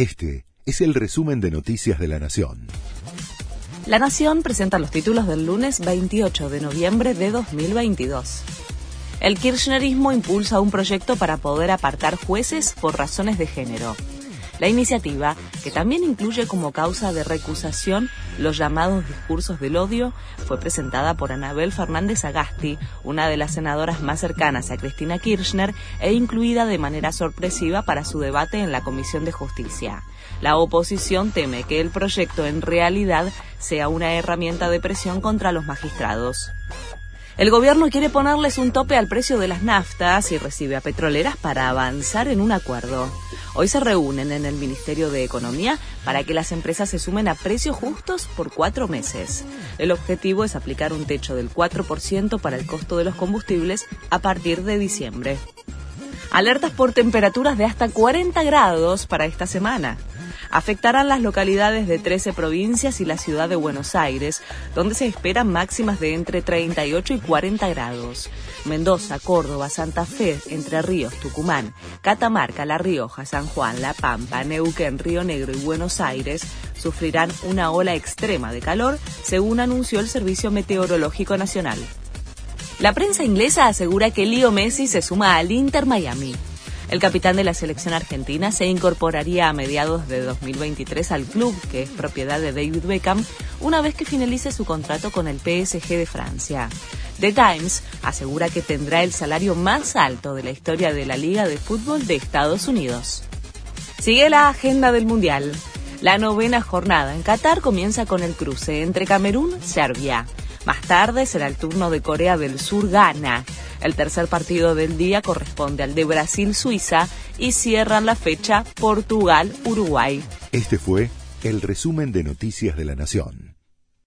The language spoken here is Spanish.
Este es el resumen de Noticias de la Nación. La Nación presenta los títulos del lunes 28 de noviembre de 2022. El kirchnerismo impulsa un proyecto para poder apartar jueces por razones de género. La iniciativa, que también incluye como causa de recusación los llamados discursos del odio, fue presentada por Anabel Fernández Agasti, una de las senadoras más cercanas a Cristina Kirchner, e incluida de manera sorpresiva para su debate en la Comisión de Justicia. La oposición teme que el proyecto en realidad sea una herramienta de presión contra los magistrados. El gobierno quiere ponerles un tope al precio de las naftas y recibe a petroleras para avanzar en un acuerdo. Hoy se reúnen en el Ministerio de Economía para que las empresas se sumen a precios justos por cuatro meses. El objetivo es aplicar un techo del 4% para el costo de los combustibles a partir de diciembre. Alertas por temperaturas de hasta 40 grados para esta semana afectarán las localidades de 13 provincias y la ciudad de Buenos Aires, donde se esperan máximas de entre 38 y 40 grados. Mendoza, Córdoba, Santa Fe, Entre Ríos, Tucumán, Catamarca, La Rioja, San Juan, La Pampa, Neuquén, Río Negro y Buenos Aires sufrirán una ola extrema de calor, según anunció el Servicio Meteorológico Nacional. La prensa inglesa asegura que Leo Messi se suma al Inter Miami. El capitán de la selección argentina se incorporaría a mediados de 2023 al club, que es propiedad de David Beckham, una vez que finalice su contrato con el PSG de Francia. The Times asegura que tendrá el salario más alto de la historia de la Liga de Fútbol de Estados Unidos. Sigue la agenda del Mundial. La novena jornada en Qatar comienza con el cruce entre Camerún y Serbia. Más tarde será el turno de Corea del Sur-Ghana. El tercer partido del día corresponde al de Brasil-Suiza y cierran la fecha Portugal-Uruguay. Este fue el resumen de Noticias de la Nación.